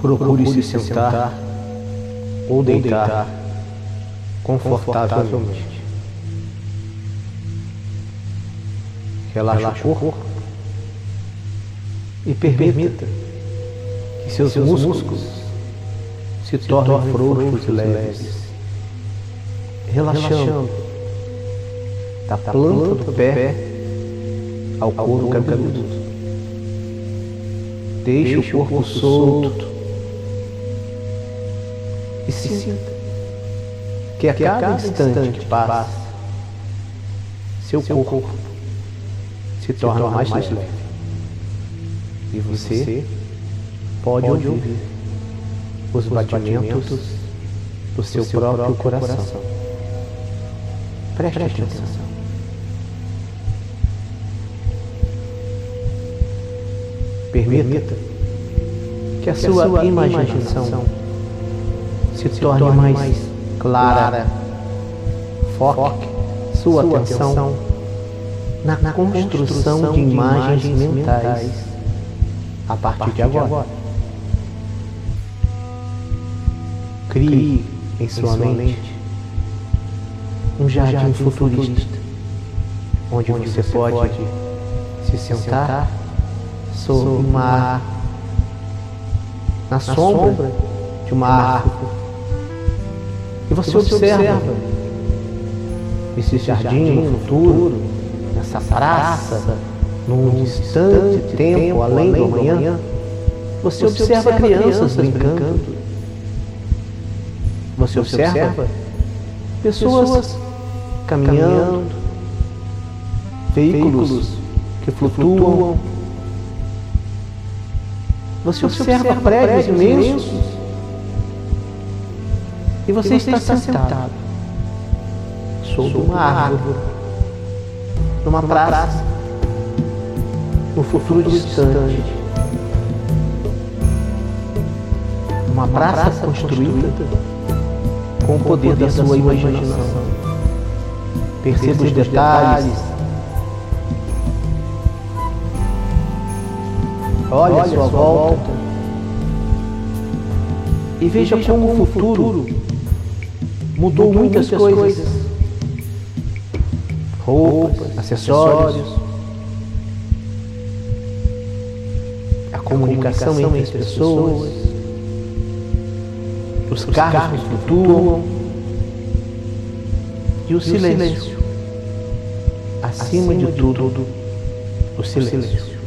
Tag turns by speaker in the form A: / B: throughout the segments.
A: Procure se sentar ou deitar confortavelmente. Relaxe o corpo e permita que seus músculos se tornem frouxos e leves, relaxando da planta do pé ao couro cabeludo. Deixe o corpo solto e sinta que a cada instante que passa, seu corpo se torna mais leve. E você pode ouvir os batimentos do seu próprio coração. Preste atenção. Permita que a sua imaginação se torne mais clara. Foque sua atenção na construção de imagens mentais a partir de agora. Crie em sua mente um jardim futurista, onde você pode se sentar sobre uma na sombra de uma árvore e você observa esse jardim no futuro, nessa praça, num distante tempo além do amanhã. Você observa crianças brincando. Você observa pessoas caminhando, veículos que flutuam. Você observa prédios imensos e você, está, está sentado sob uma árvore, numa praça, no futuro distante. Uma praça construída com o poder da sua imaginação. Perceba os detalhes. Olhe a sua volta e veja como o futuro mudou, mudou muitas, muitas coisas. coisas. Roupas, acessórios, a comunicação, a comunicação entre as pessoas, os, os carros, carros flutuam e o silêncio. silêncio. Acima, Acima de, tudo, tudo, o silêncio. O silêncio.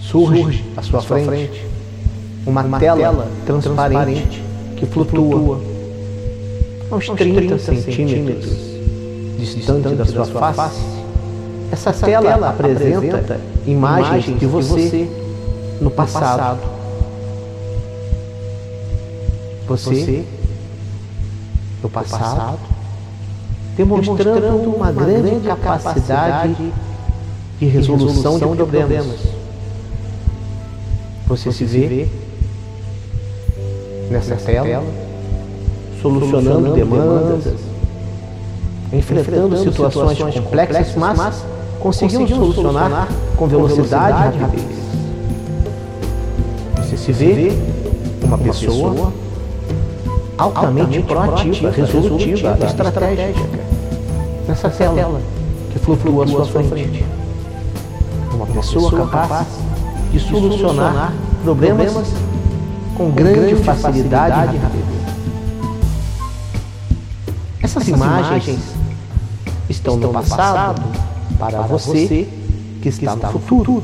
A: Surge, Surge à sua, à sua frente, frente uma, uma tela, tela transparente, transparente que flutua a uns 30, 30 centímetros distante da sua face. Essa, Essa tela, tela apresenta, apresenta imagens de você no passado. Você, no passado, demonstrando uma grande capacidade de resolução de problemas. Você se vê nessa, tela, solucionando, demandas, enfrentando, situações, complexas, mas, conseguimos solucionar, solucionar com velocidade e rapidez. Você se vê uma pessoa altamente proativa, resolutiva, estratégica nessa tela que flutua à sua frente. Uma pessoa capaz de solucionar problemas com grande, grande facilidade, e rapidez. Essas, Essas imagens, imagens estão, estão no passado, para, para você que está, está no futuro.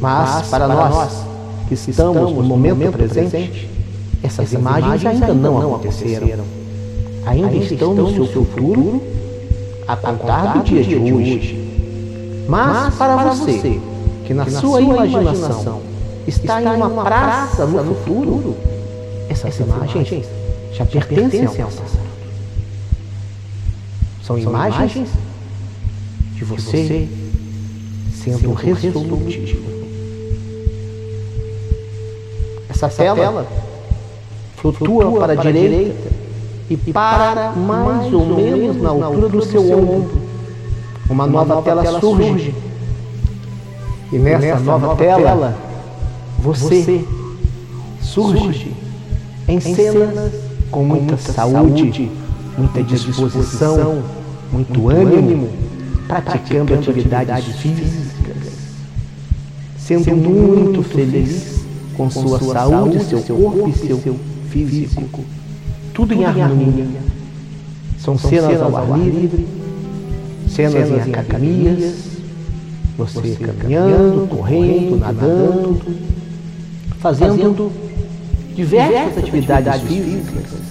A: Mas, Mas para, para nós que estamos no momento, momento presente, essas, essas imagens ainda não aconteceram. Ainda, ainda estão no seu futuro a contar do dia de hoje. Mas para você que na sua imaginação está, em uma praça no futuro, essas imagens já pertencem ao passado. São imagens de você sendo resolutivo. Essa tela flutua para a direita e para mais ou menos na altura do seu ombro. Uma nova tela surge. E nessa, nessa nova, nova tela, tela, você surge em cenas com muita saúde, muita disposição, muito ânimo, praticando atividades físicas, sendo muito feliz com sua saúde, seu corpo e seu físico, tudo em harmonia. São cenas ao ar livre, cenas em academias, você caminhando, correndo, nadando, fazendo diversas atividades físicas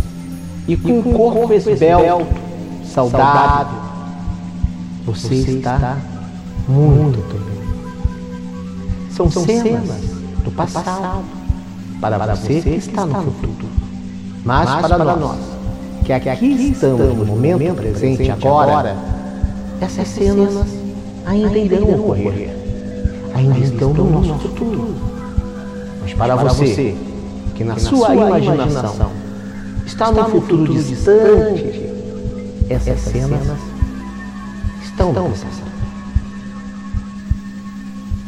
A: e com um corpo esbelto, saudável, você está muito bem. São cenas do passado para você que está no futuro. Mas para nós, que aqui estamos no momento presente agora, essas cenas ainda irão ocorrer. Ainda estão no nosso futuro. Mas para você que na, que na sua, sua imaginação, imaginação está no futuro, futuro distante, essas, essas cenas, cenas estão no passado.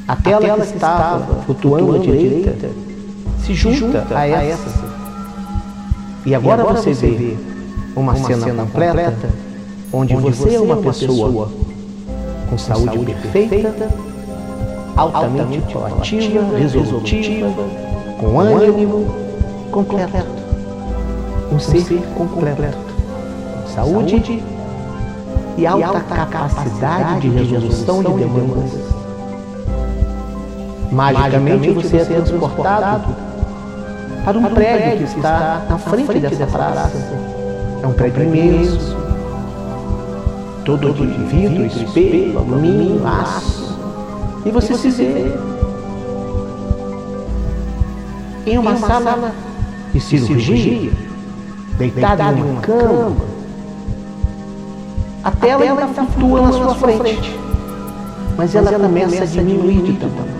A: A tela, a tela que estava flutuando à direita, direita se junta, junta a, essa. essa. E agora, e agora você vê uma, uma cena, cena completa, completa onde, onde você é uma pessoa com saúde, saúde perfeita, altamente proativa, resolutiva, com ânimo completo. Um ser completo. Saúde e alta capacidade de resolução de demandas. Magicamente você é transportado para um prédio que está na frente dessa praça. É um prédio imenso, todo de vidro, espelho, alumínio, aço. E você se vê em uma, uma sala, sala de cirurgia, deitado em uma cama. A tela ainda flutua na sua frente, mas ela começa a diminuir de tamanho,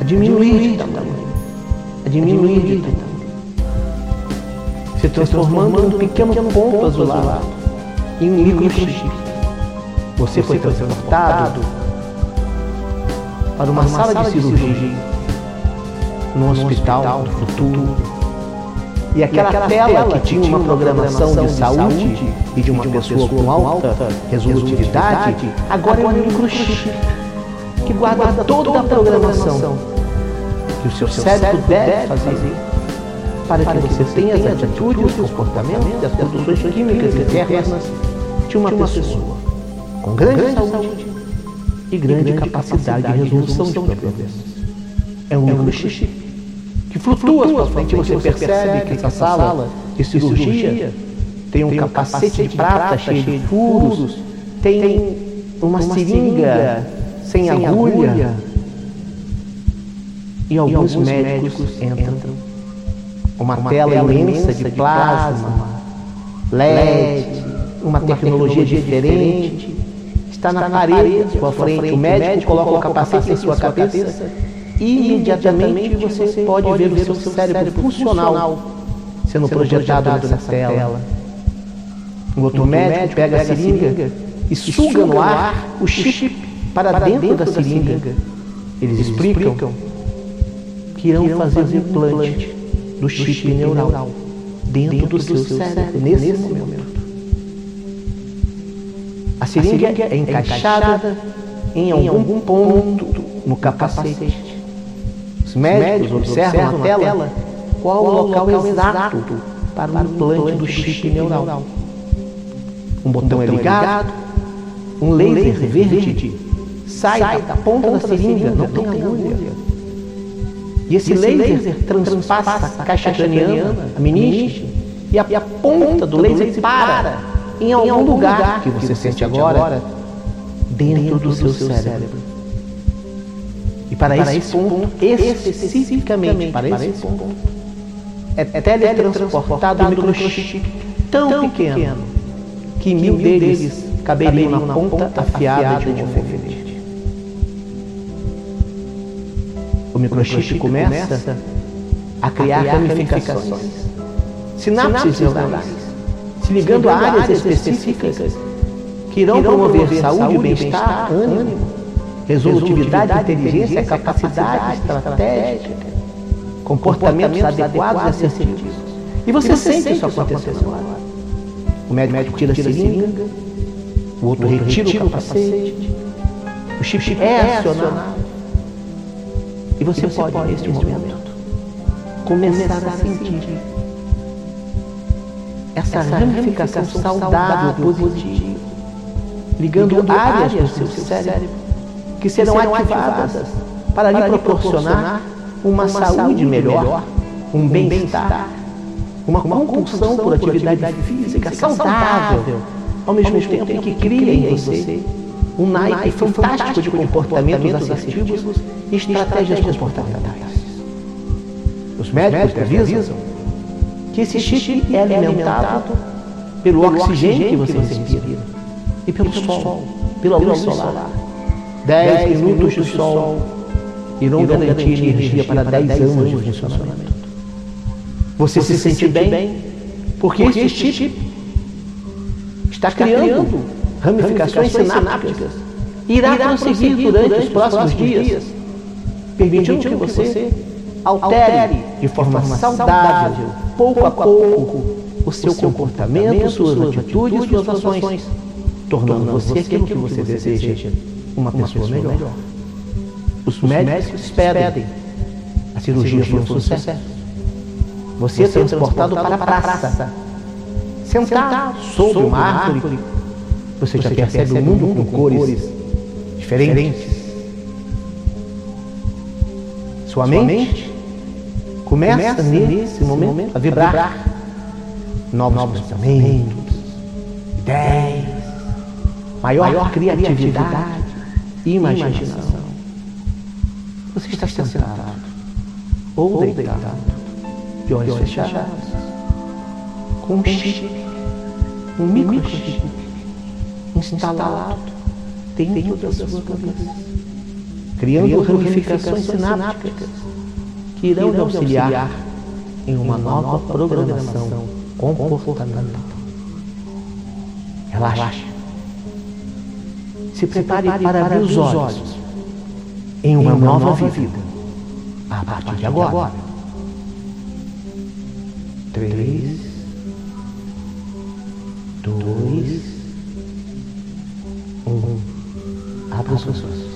A: a diminuir de tamanho, a diminuir de tamanho, se transformando num pequeno ponto azulado. em um microchip. Você foi transportado para uma sala de cirurgia. no hospital do futuro. E aquela, e aquela tela, tela que tinha uma programação de saúde e de uma pessoa com alta resolutividade, agora é um microchip que guarda toda a programação que o seu cérebro deve fazer para que você tenha as atitudes, os comportamentos e as produções químicas internas de uma pessoa. com grande saúde e grande capacidade de resolução de problemas. É um microchip que flutua sua frente. Você percebe que essa sala de cirurgia tem um capacete de prata cheio de furos, tem uma seringa sem agulha. E alguns médicos entram. Uma tela imensa de plasma, LED, uma tecnologia diferente. Está na parede à sua frente. O médico coloca o capacete em sua cabeça imediatamente você pode ver o seu cérebro funcional sendo projetado nessa tela. Um outro médico pega a seringa e suga no ar o chip para dentro da seringa. Eles explicam que irão fazer um implante do chip neural dentro do seu cérebro nesse momento. A seringa é encaixada em algum ponto no capacete. médicos observam na tela qual o local exato para o implante do chip neural. Um botão é ligado, um laser verde sai da ponta da seringa, não tem agulha. E esse laser transpassa a caixa craniana, a meninge, e a ponta do laser para em algum lugar que você sente agora dentro do seu cérebro. E para, para esse ponto, especificamente para esse ponto, é, é teletransportado um microchip tão pequeno que mil deles caberiam na ponta afiada de um alfinete. O microchip começa a criar ramificações, sinapses neurais, se ligando a áreas específicas que irão promover saúde, bem-estar, ânimo resolutividade, inteligência, capacidade estratégica, comportamentos adequados e assertivos. E você sente isso acontecendo lá. O médico tira a seringa, o outro retira o capacete, o chip é acionado. E você pode, neste momento, começar a sentir essa ramificação saudável, positiva, ligando áreas do seu cérebro que serão ativadas para lhe proporcionar uma saúde melhor, um bem-estar, uma compulsão por atividade física saudável, ao mesmo tempo que cria em você um naipe fantástico de comportamentos assertivos e estratégias comportamentais. Os médicos avisam que esse chip é alimentado pelo oxigênio que você respira e pelo sol, pela luz solar. 10 minutos de sol irão garantir energia para 10 anos de funcionamento. Você se sente bem? porque este chip está criando ramificações sinápticas. irá conseguir durante os próximos dias, permitindo que você altere de forma saudável, pouco a pouco, o seu comportamento, suas atitudes, suas ações, tornando você aquilo que você deseja, uma pessoa melhor. Os médicos pedem, a cirurgia foi um sucesso. Você é transportado para a praça, sentado sob uma árvore. Você já percebe o mundo com cores diferentes. Sua mente começa, começa nesse momento, momento a vibrar, vibrar novos, novos pensamentos, ideias, maior, maior criatividade, e imaginação. imaginação. Você está sentado ou deitado, de olhos fechados, com um chip, um microchip instalado dentro da sua cabeça, criando ramificações sinápticas que irão lhe auxiliar em uma nova programação comportamental. Relaxe. Se prepare para abrir os olhos em uma nova vida a partir de agora. Três, dois, um. Abra os olhos.